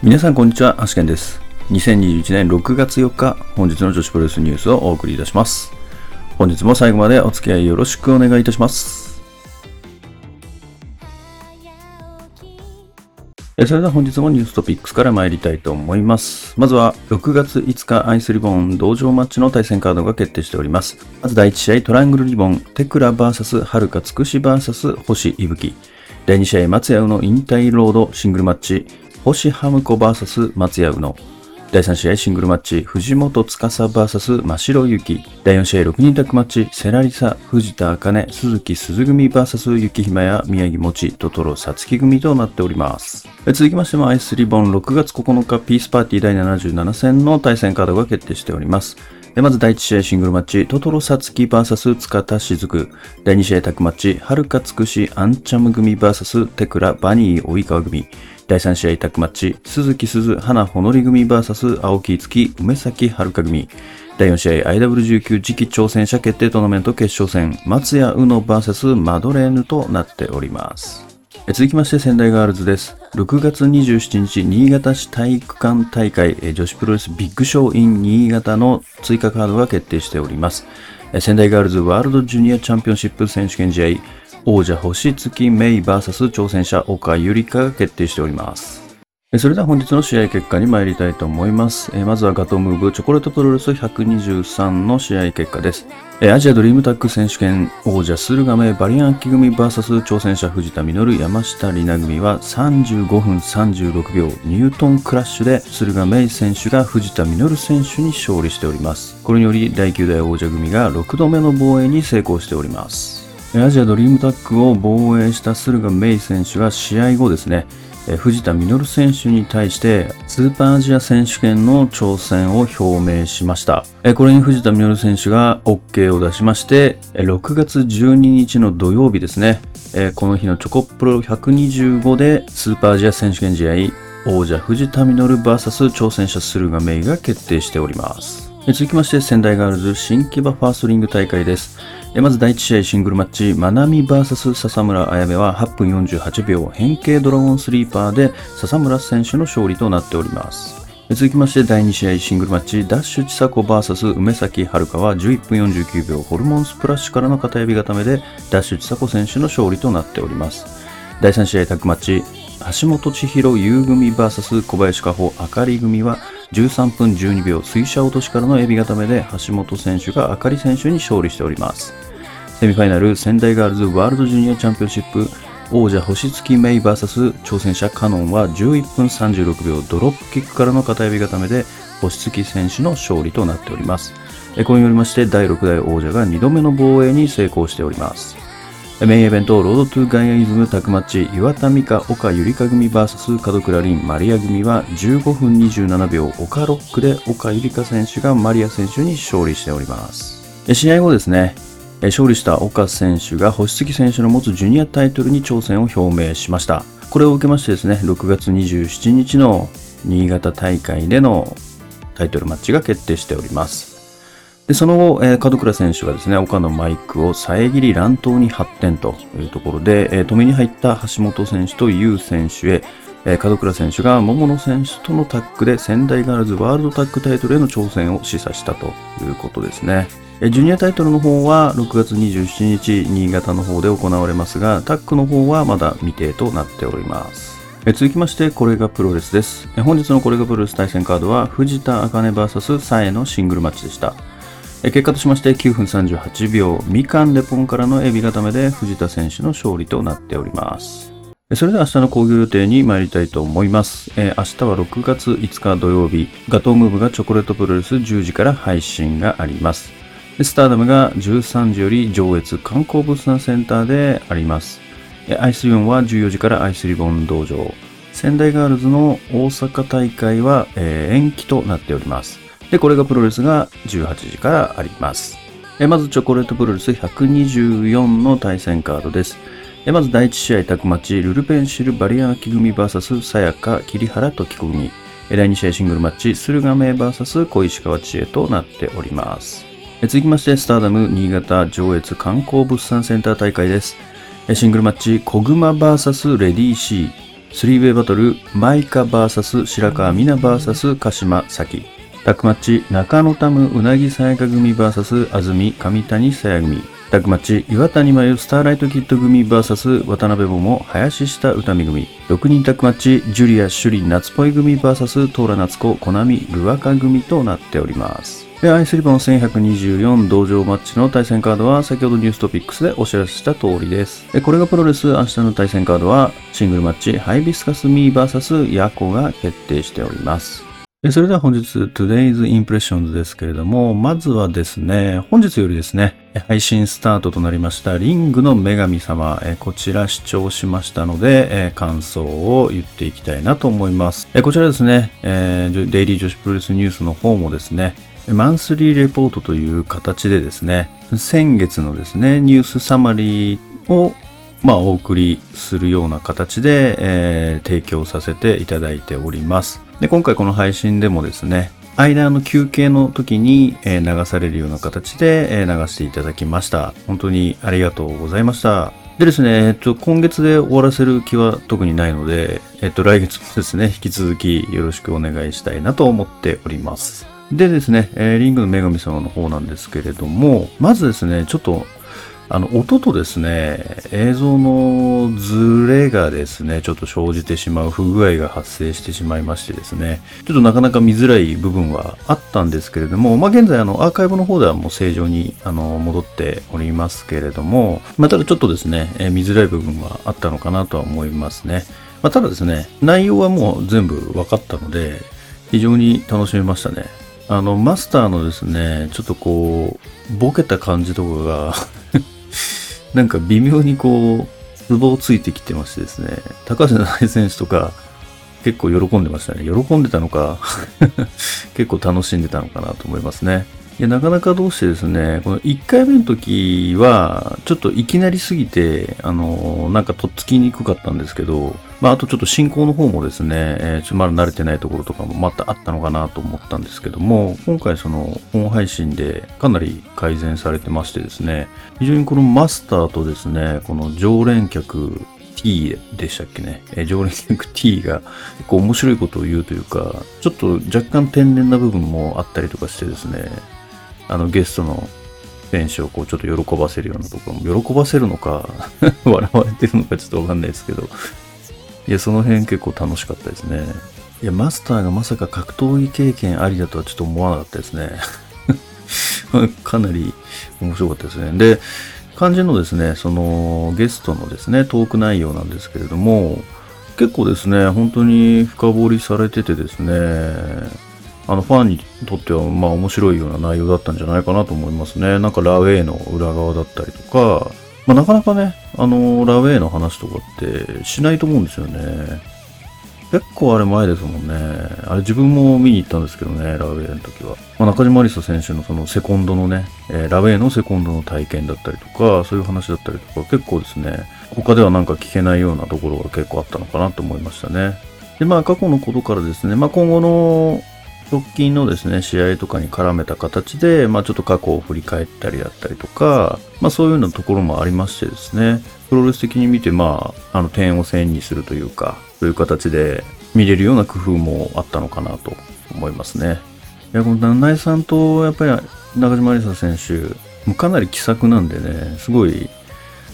皆さんこんにちは、アシケンです。2021年6月4日、本日の女子プロレスニュースをお送りいたします。本日も最後までお付き合いよろしくお願いいたします。それでは本日もニューストピックスから参りたいと思います。まずは6月5日アイスリボン同場マッチの対戦カードが決定しております。まず第1試合トラングルリボンテクラ VS はるかつくし VS 星いぶき。第2試合松屋宇野引退ロードシングルマッチ星ハムコ VS 松屋宇野。第3試合シングルマッチ藤本司 VS 真城ゆき。第4試合6人タッグマッチセラリサ、藤田茜、鈴木鈴組 VS 雪姫や宮城もち、トトロ、さつき組となっております。続きましてもアイスリボン6月9日ピースパーティー第77戦の対戦カードが決定しております。まず第1試合シングルマッチ、トトロサツキ VS 塚田雫。第2試合タッグマッチ、はるかつくしアンチャム組 VS テクラバニー及川組。第3試合タッグマッチ、鈴木鈴花ほのり組 VS 青木月梅崎遥組。第4試合 IW19 次期挑戦者決定トーナメント決勝戦、松屋宇野 VS マドレーヌとなっております。続きまして仙台ガールズです。6月27日、新潟市体育館大会女子プロレスビッグショー in 新潟の追加カードが決定しております。仙台ガールズワールドジュニアチャンピオンシップ選手権試合、王者星月メイ VS 挑戦者岡ゆりかが決定しております。それでは本日の試合結果に参りたいと思います。まずはガトムーブチョコレートプロレス123の試合結果です。アジアドリームタッグ選手権王者駿河メバリアンキ組 VS 挑戦者藤田実山下里奈組は35分36秒ニュートンクラッシュで駿河メイ選手が藤田実選手に勝利しております。これにより第9代王者組が6度目の防衛に成功しております。アジアドリームタッグを防衛した駿河メイ選手が試合後ですね、藤田実選手に対してスーパーアジア選手権の挑戦を表明しました。これに藤田実選手が OK を出しまして、6月12日の土曜日ですね、この日のチョコプロ125でスーパーアジア選手権試合王者藤田実 VS 挑戦者駿河メイが決定しております。続きまして仙台ガールズ新木場ファーストリング大会です。まず第1試合シングルマッチ、まなみ VS 笹村彩芽は8分48秒。変形ドラゴンスリーパーで笹村選手の勝利となっております。続きまして第2試合シングルマッチ、ダッシュ千佐子 VS 梅崎遥は11分49秒。ホルモンスプラッシュからの片指固めでダッシュ千佐子選手の勝利となっております。第3試合タッグマッチ、橋本千尋優組 VS 小林加穂あかり組は13分12秒水車落としからのエビ固めで橋本選手があかり選手に勝利しております。セミファイナル仙台ガールズワールドジュニアチャンピオンシップ王者星月メイ VS 挑戦者カノンは11分36秒ドロップキックからの片指固めで星月選手の勝利となっております。これによりまして第6代王者が2度目の防衛に成功しております。メインイベント、ロードトゥガイアイズムタクマッチ、岩田美香、岡ゆりか組 VS 門倉凛、マリア組は15分27秒、岡ロックで岡ゆりか選手がマリア選手に勝利しております。試合後ですね、勝利した岡選手が星月選手の持つジュニアタイトルに挑戦を表明しました。これを受けましてですね、6月27日の新潟大会でのタイトルマッチが決定しております。でその後、えー門倉選手がですね、岡のマイクを遮り乱闘に発展というところで、えー止めに入った橋本選手と優選手へ、えー門倉選手が桃野選手とのタッグで仙台ガールズワールドタッグタイトルへの挑戦を示唆したということですね。ジュニアタイトルの方は6月27日、新潟の方で行われますが、タッグの方はまだ未定となっております。続きまして、これがプロレスです。本日のこれがプロレス対戦カードは、藤田茜 VS サエのシングルマッチでした。結果としまして9分38秒、みかんレポンからのエビ固めで藤田選手の勝利となっております。それでは明日の興行予定に参りたいと思います。えー明日は6月5日土曜日、ガトームーブがチョコレートプロレス10時から配信があります。スターダムが13時より上越観光物産センターであります。アイスリボンは14時からアイスリボン道場。仙台ガールズの大阪大会は、えー延期となっております。で、これがプロレスが18時からあります。えまずチョコレートプロレス124の対戦カードです。えまず第1試合タッグマチ、ルルペンシルバリアンキ組 VS さやか桐原時子組。第2試合シングルマッチ、駿河メイ VS 小石川知恵となっております。続きまして、スターダム新潟上越観光物産センター大会です。シングルマッチ、小熊 VS レディー C。3ウェイバトル、マイカ VS 白川美奈 VS 鹿島咲。タックマッチ、中野タムうなぎさやか組 VS 安住上谷さや組。タッグマッチ、岩谷真由スターライトキッド組 VS 渡辺桃林下歌美組。6人タッグマッチ、ジュリア朱里夏っぽい組 VS トーラ夏子コナミルアカ組となっております。で、アイスリボン1124同場マッチの対戦カードは先ほどニューストピックスでお知らせした通りです。で、これがプロレス明日の対戦カードはシングルマッチハイビスカスミー VS ヤコが決定しております。それでは本日 Today's Impressions ですけれども、まずはですね、本日よりですね、配信スタートとなりましたリングの女神様、こちら視聴しましたので、感想を言っていきたいなと思います。こちらですね、デイリー女子プロレスニュースの方もですね、マンスリーレポートという形でですね、先月のですね、ニュースサマリーをまあ、お送りするような形で、えー、提供させていただいております。で、今回この配信でもですね、間の休憩の時に、流されるような形で、流していただきました。本当にありがとうございました。でですね、えっと、今月で終わらせる気は特にないので、えっと、来月もですね、引き続きよろしくお願いしたいなと思っております。でですね、えー、リングの女神様の方なんですけれども、まずですね、ちょっと、あの、音とですね、映像のズレがですね、ちょっと生じてしまう不具合が発生してしまいましてですね、ちょっとなかなか見づらい部分はあったんですけれども、まあ、現在あの、アーカイブの方ではもう正常にあの、戻っておりますけれども、まあ、ただちょっとですね、え、見づらい部分はあったのかなとは思いますね。まあ、ただですね、内容はもう全部分かったので、非常に楽しめましたね。あの、マスターのですね、ちょっとこう、ボケた感じとかが なんか微妙にこう、ツボをついてきてましてですね、高橋七選手とか、結構喜んでましたね。喜んでたのか 結構楽しんでたのかなと思いますね。いや、なかなかどうしてですね、この1回目の時は、ちょっといきなりすぎて、あの、なんかとっつきにくかったんですけど、まあ、あとちょっと進行の方もですね、えー、ちょまだ慣れてないところとかもまたあったのかなと思ったんですけども、今回その本配信でかなり改善されてましてですね、非常にこのマスターとですね、この常連客 T でしたっけね、えー、常連客 T が結構面白いことを言うというか、ちょっと若干天然な部分もあったりとかしてですね、あのゲストの選手をこうちょっと喜ばせるようなところも、喜ばせるのか 笑われてるのかちょっとわかんないですけど、いや、その辺結構楽しかったですね。いや、マスターがまさか格闘技経験ありだとはちょっと思わなかったですね。かなり面白かったですね。で、肝心のですね、そのゲストのですね、トーク内容なんですけれども、結構ですね、本当に深掘りされててですね、あのファンにとってはまあ面白いような内容だったんじゃないかなと思いますね。なんかラウェイの裏側だったりとか、まあ、なかなかね、あのラウェイの話とかってしないと思うんですよね。結構あれ前ですもんね。あれ自分も見に行ったんですけどね、ラウェイの時は。まあ、中島リサ選手のそのセコンドのね、えー、ラウェイのセコンドの体験だったりとか、そういう話だったりとか、結構ですね、他ではなんか聞けないようなところが結構あったのかなと思いましたね。で、まあ過去のことからですね、まあ今後の直近のですね、試合とかに絡めた形で、まあちょっと過去を振り返ったりだったりとか、まあそういうようなところもありましてですね、プロレス的に見て、まあ、あの点を線にするというか、そういう形で見れるような工夫もあったのかなと思いますね。いや、この七さんと、やっぱり中島理沙選手、もうかなり気さくなんでね、すごい、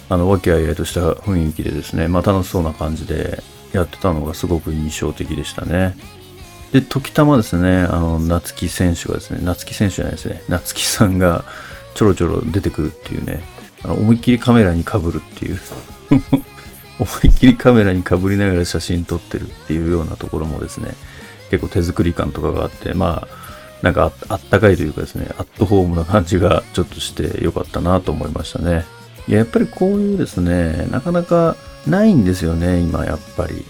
あの、和気あいあいとした雰囲気でですね、まあ楽しそうな感じでやってたのがすごく印象的でしたね。で、時たまですね、あの、夏木選手がですね、夏木選手じゃないですね、夏木さんがちょろちょろ出てくるっていうね、あの思いっきりカメラにかぶるっていう 思いっきりカメラにかぶりながら写真撮ってるっていうようなところもですね、結構手作り感とかがあって、まあ、なんかあったかいというかですね、アットホームな感じがちょっとしてよかったなと思いましたね。いや、やっぱりこういうですね、なかなかないんですよね、今やっぱり。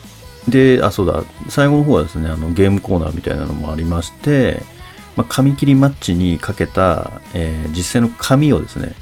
で、あ、そうだ、最後の方はですね、あのゲームコーナーみたいなのもありまして、まあ、紙切りマッチにかけた、えー、実際の紙をですね、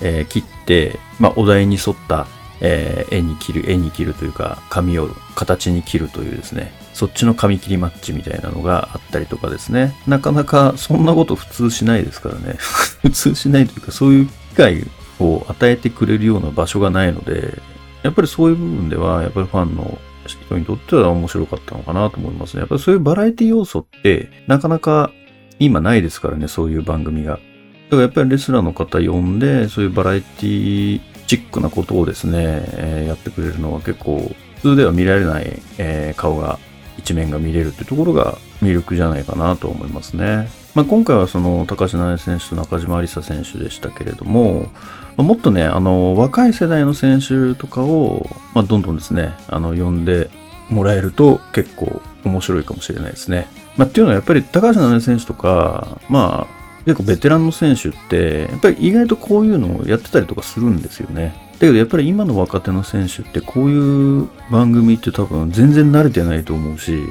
えー、切って、まあ、お題に沿った、えー、絵に切る、絵に切るというか、紙を形に切るというですね、そっちの紙切りマッチみたいなのがあったりとかですね、なかなかそんなこと普通しないですからね、普通しないというか、そういう機会を与えてくれるような場所がないので、やっぱりそういう部分では、やっぱりファンの人にとっては面白かったのかなと思いますね。やっぱりそういうバラエティ要素ってなかなか今ないですからね、そういう番組が。だからやっぱりレスラーの方呼んで、そういうバラエティチックなことをですね、えー、やってくれるのは結構普通では見られない、えー、顔が、一面が見れるっていうところが魅力じゃないかなと思いますね。まあ、今回はその高橋直也選手と中島有沙選手でしたけれども、もっとね、あの、若い世代の選手とかを、まあ、どんどんですね、あの、呼んでもらえると結構面白いかもしれないですね。まあ、っていうのはやっぱり高橋直也選手とか、まあ、結構ベテランの選手って、やっぱり意外とこういうのをやってたりとかするんですよね。だけどやっぱり今の若手の選手ってこういう番組って多分全然慣れてないと思うし、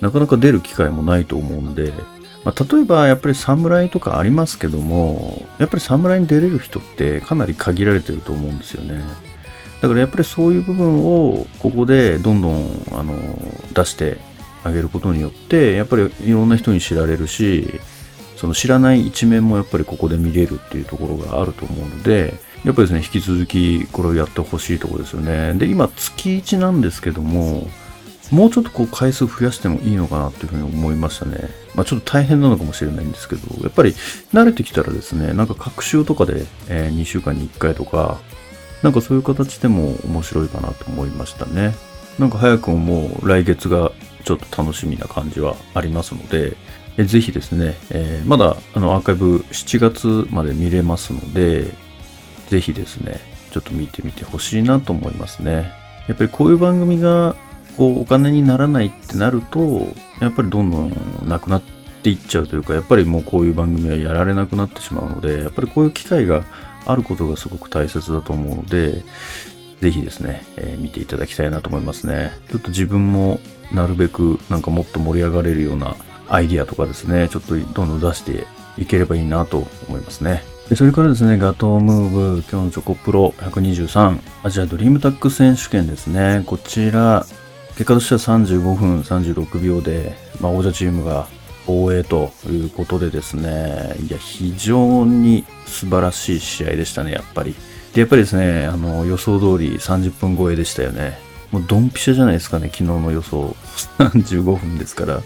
なかなか出る機会もないと思うんで、まあ、例えばやっぱり侍とかありますけども、やっぱり侍に出れる人ってかなり限られてると思うんですよね。だからやっぱりそういう部分をここでどんどんあの出してあげることによって、やっぱりいろんな人に知られるし、その知らない一面もやっぱりここで見れるっていうところがあると思うので、やっぱりですね、引き続きこれをやってほしいところですよね。で、今月1なんですけども、もうちょっとこう回数増やしてもいいのかなっていうふうに思いましたね。まあちょっと大変なのかもしれないんですけど、やっぱり慣れてきたらですね、なんか各週とかで、えー、2週間に1回とか、なんかそういう形でも面白いかなと思いましたね。なんか早くももう来月がちょっと楽しみな感じはありますので、えぜひですね、えー、まだあのアーカイブ7月まで見れますので、ぜひですね、ちょっと見てみてほしいなと思いますね。やっぱりこういう番組がこうお金にならないってなると、やっぱりどんどんなくなっていっちゃうというか、やっぱりもうこういう番組はやられなくなってしまうので、やっぱりこういう機会があることがすごく大切だと思うので、ぜひですね、えー、見ていただきたいなと思いますね。ちょっと自分もなるべくなんかもっと盛り上がれるようなアイディアとかですね、ちょっとどんどん出していければいいなと思いますね。でそれからですね、ガトームーブ、今日のチョコプロ123、アジアドリームタック選手権ですね。こちら、結果としては35分36秒で、まあ、王者チームが防衛ということでですね、いや、非常に素晴らしい試合でしたね、やっぱり。で、やっぱりですね、あの、予想通り30分超えでしたよね。もうドンピシャじゃないですかね、昨日の予想。35分ですから、ま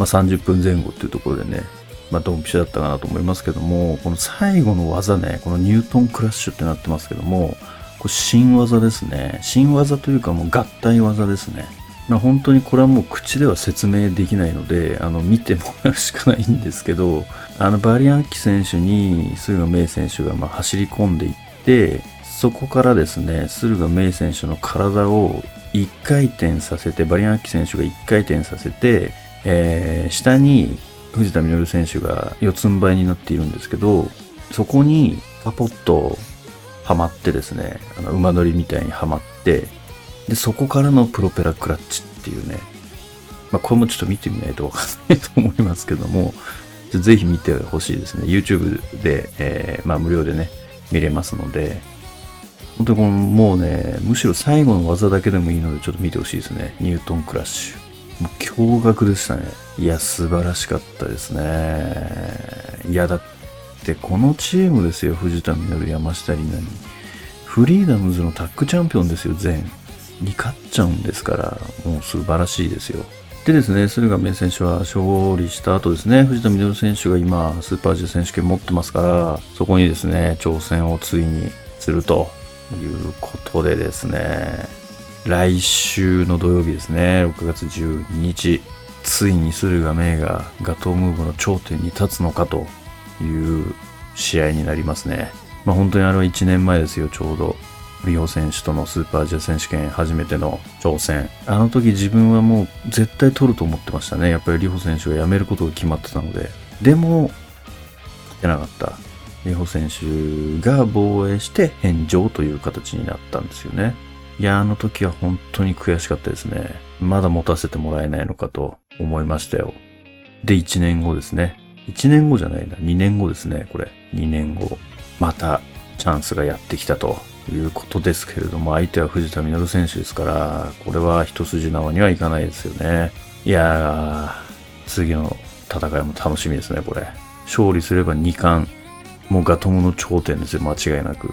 あ、30分前後っていうところでね、まあ、ドンピシャだったかなと思いますけども、この最後の技ね、このニュートンクラッシュってなってますけども、これ新技ですね。新技というかもう合体技ですね。まあ、本当にこれはもう口では説明できないので、あの、見てもらうしかないんですけど、あの、バリアンキ選手に駿河明選手がま走り込んでいって、そこからですね、駿河明選手の体を1回転させて、バリアンキ選手が1回転させて、えー、下に藤田稔選手が四つん這いになっているんですけど、そこにパポッとはまってですね、あの馬乗りみたいにはまって、で、そこからのプロペラクラッチっていうね、まあ、これもちょっと見てみないとわかんないと思いますけども、ぜひ見てほしいですね。YouTube で、えー、まあ無料でね、見れますので、本当にこのもうね、むしろ最後の技だけでもいいのでちょっと見てほしいですね。ニュートンクラッシュ。もう驚愕でしたね。いや、素晴らしかったですね。いや、だってこのチームですよ、藤田実山下里奈に。フリーダムズのタッグチャンピオンですよ、全。に勝っちゃうんですから、もう素晴らしいですよ。でですね、駿河明選手は勝利した後ですね、藤田実選手が今、スーパージュ選手権持ってますから、そこにですね、挑戦をついにするということでですね、来週の土曜日ですね、6月12日、ついに駿河明がガトームーブの頂点に立つのかという試合になりますね。まあ本当にあれは1年前ですよ、ちょうど。リホ選手とのスーパーアジア選手権初めての挑戦。あの時自分はもう絶対取ると思ってましたね。やっぱりリホ選手が辞めることが決まってたので。でも、勝てなかった。リホ選手が防衛して返上という形になったんですよね。いや、あの時は本当に悔しかったですね。まだ持たせてもらえないのかと思いましたよ。で、1年後ですね。1年後じゃないな。2年後ですね、これ。2年後。また、チャンスがやってきたということですけれども、相手は藤田実選手ですから、これは一筋縄にはいかないですよね。いやー、次の戦いも楽しみですね、これ。勝利すれば2冠。もうガトムの頂点ですよ、間違いなく。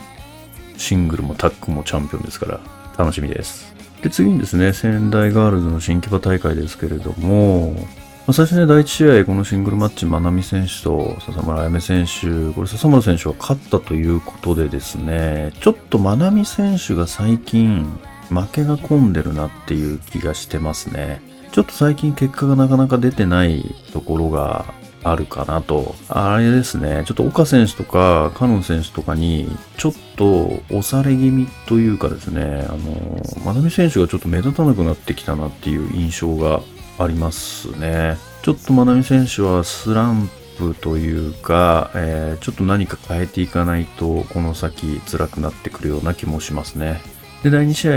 シングルもタッグもチャンピオンですから。楽しみです。で、次にですね、仙台ガールズの新木場大会ですけれども、ま、最初ね、第1試合、このシングルマッチ、真波選手と笹村彩芽選手、これ笹村選手は勝ったということでですね、ちょっと真波選手が最近、負けが込んでるなっていう気がしてますね。ちょっと最近結果がなかなか出てないところがあるかなと。あれですね、ちょっと岡選手とか、カノン選手とかに、ちょっと押され気味というかですね、あの、真波選手がちょっと目立たなくなってきたなっていう印象がありますね。ちょっと真波選手はスランプというか、えー、ちょっと何か変えていかないと、この先辛くなってくるような気もしますね。で、第2試合、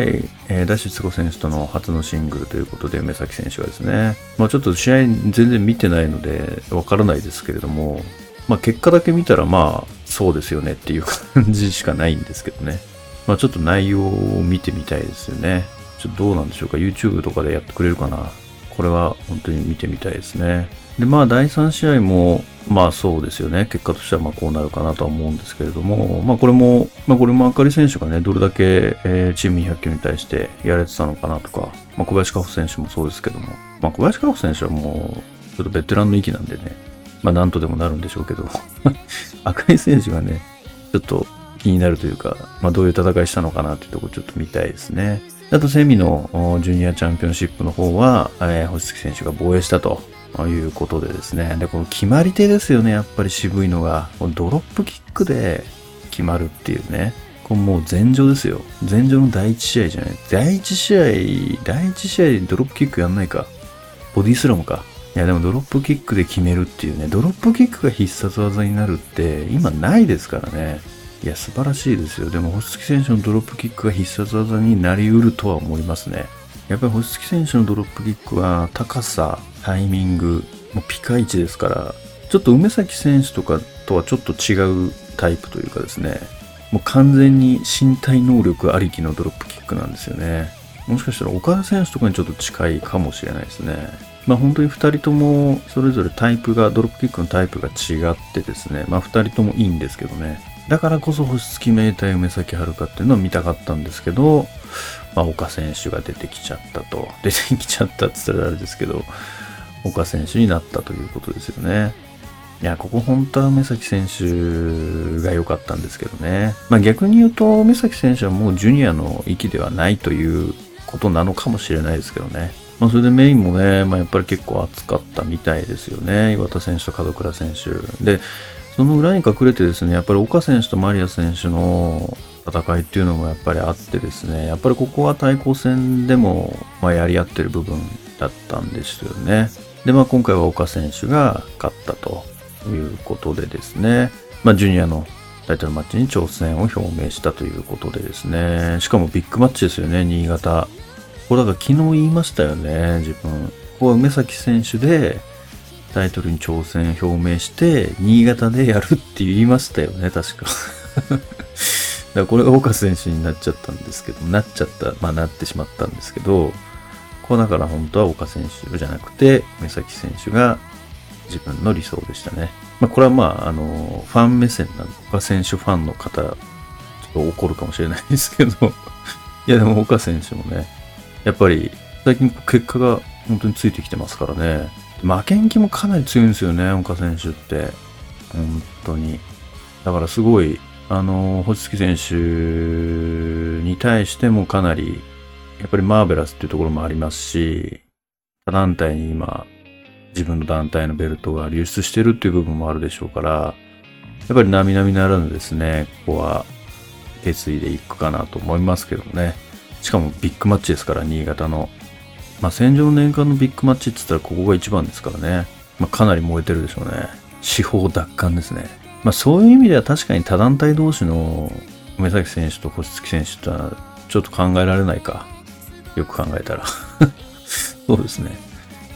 えー、ダッシュツコ選手との初のシングルということで、目崎選手がですね、まあちょっと試合全然見てないので、わからないですけれども、まあ結果だけ見たらまあ、そうですよねっていう感じしかないんですけどね。まあちょっと内容を見てみたいですよね。ちょっとどうなんでしょうか ?YouTube とかでやってくれるかな？これは本当に見てみたいですね。で、まあ第3試合も、まあそうですよね。結果としてはまあこうなるかなとは思うんですけれども、まあこれも、まあこれもあかり選手がね、どれだけ、えー、チーム200球に対してやれてたのかなとか、まあ小林佳穂選手もそうですけども、まあ小林佳穂選手はもう、ちょっとベテランの域なんでね、まあなんとでもなるんでしょうけど、赤井選手がね、ちょっと気になるというか、まあどういう戦いしたのかなっていうところちょっと見たいですね。あとセミのジュニアチャンピオンシップの方は、えー、星月選手が防衛したということでですね。で、この決まり手ですよね、やっぱり渋いのが。このドロップキックで決まるっていうね。これもう前場ですよ。前場の第1試合じゃない。第1試合、第1試合ドロップキックやんないか。ボディスラムか。いやでもドロップキックで決めるっていうね、ドロップキックが必殺技になるって今ないですからね。いや、素晴らしいですよ。でも、星月選手のドロップキックが必殺技になりうるとは思いますね。やっぱり星月選手のドロップキックは高さ、タイミング、もうピカイチですから、ちょっと梅崎選手とかとはちょっと違うタイプというかですね、もう完全に身体能力ありきのドロップキックなんですよね。もしかしたら岡田選手とかにちょっと近いかもしれないですね。まあ本当に2人ともそれぞれタイプが、ドロップキックのタイプが違ってですね、まあ2人ともいいんですけどね。だからこそ星付き名体梅崎遥っていうのを見たかったんですけど、まあ、岡選手が出てきちゃったと。出てきちゃったって言ったらあれですけど、岡選手になったということですよね。いや、ここ本当は梅崎選手が良かったんですけどね。まあ逆に言うと、梅崎選手はもうジュニアの域ではないということなのかもしれないですけどね。まあそれでメインもね、まあやっぱり結構熱かったみたいですよね。岩田選手と門倉選手。で、その裏に隠れてですね、やっぱり岡選手とマリア選手の戦いっていうのもやっぱりあってですね、やっぱりここは対抗戦でも、まあ、やり合ってる部分だったんですよね。で、まあ今回は岡選手が勝ったということでですね、まあジュニアのタイトルマッチに挑戦を表明したということでですね、しかもビッグマッチですよね、新潟。これだから昨日言いましたよね、自分。ここは梅崎選手で、タイトルに挑戦表明して、新潟でやるって言いましたよね、確か。だからこれが岡選手になっちゃったんですけど、なっちゃった、まあなってしまったんですけど、こうだから本当は岡選手じゃなくて、目崎選手が自分の理想でしたね。まあこれはまあ、あの、ファン目線なんで、岡選手ファンの方、ちょっと怒るかもしれないですけど、いやでも岡選手もね、やっぱり最近結果が本当についてきてますからね、負けん気もかなり強いんですよね、岡選手って。本当に。だからすごい、あの、星月選手に対してもかなり、やっぱりマーベラスっていうところもありますし、他団体に今、自分の団体のベルトが流出してるっていう部分もあるでしょうから、やっぱり並々ならぬですね、ここは受け継いでいくかなと思いますけどね。しかもビッグマッチですから、新潟の。まあ、戦場の年間のビッグマッチって言ったらここが一番ですからね。まあ、かなり燃えてるでしょうね。司法奪還ですね。まあ、そういう意味では確かに他団体同士の梅崎選手と星月選手ってのはちょっと考えられないか。よく考えたらそうですね。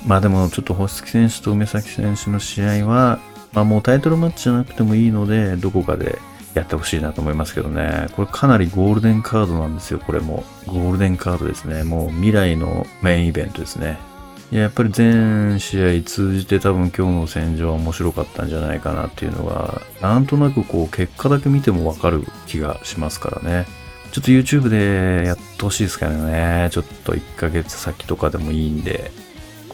まあでもちょっと星月選手と梅崎選手の試合は、まあもうタイトルマッチじゃなくてもいいので、どこかでやってほしいなと思いますけどね。これかなりゴールデンカードなんですよ、これも。ゴールデンカードですね。もう未来のメインイベントですね。いや、やっぱり全試合通じて多分今日の戦場は面白かったんじゃないかなっていうのが、なんとなくこう結果だけ見てもわかる気がしますからね。ちょっと YouTube でやってほしいですからね。ちょっと1ヶ月先とかでもいいんで、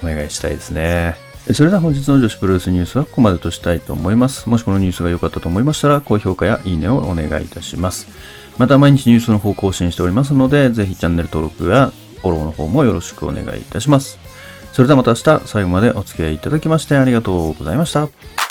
お願いしたいですね。それでは本日の女子プロレスニュースはここまでとしたいと思います。もしこのニュースが良かったと思いましたら、高評価やいいねをお願いいたします。また毎日ニュースの方更新しておりますので、ぜひチャンネル登録やフォローの方もよろしくお願いいたします。それではまた明日最後までお付き合いいただきましてありがとうございました。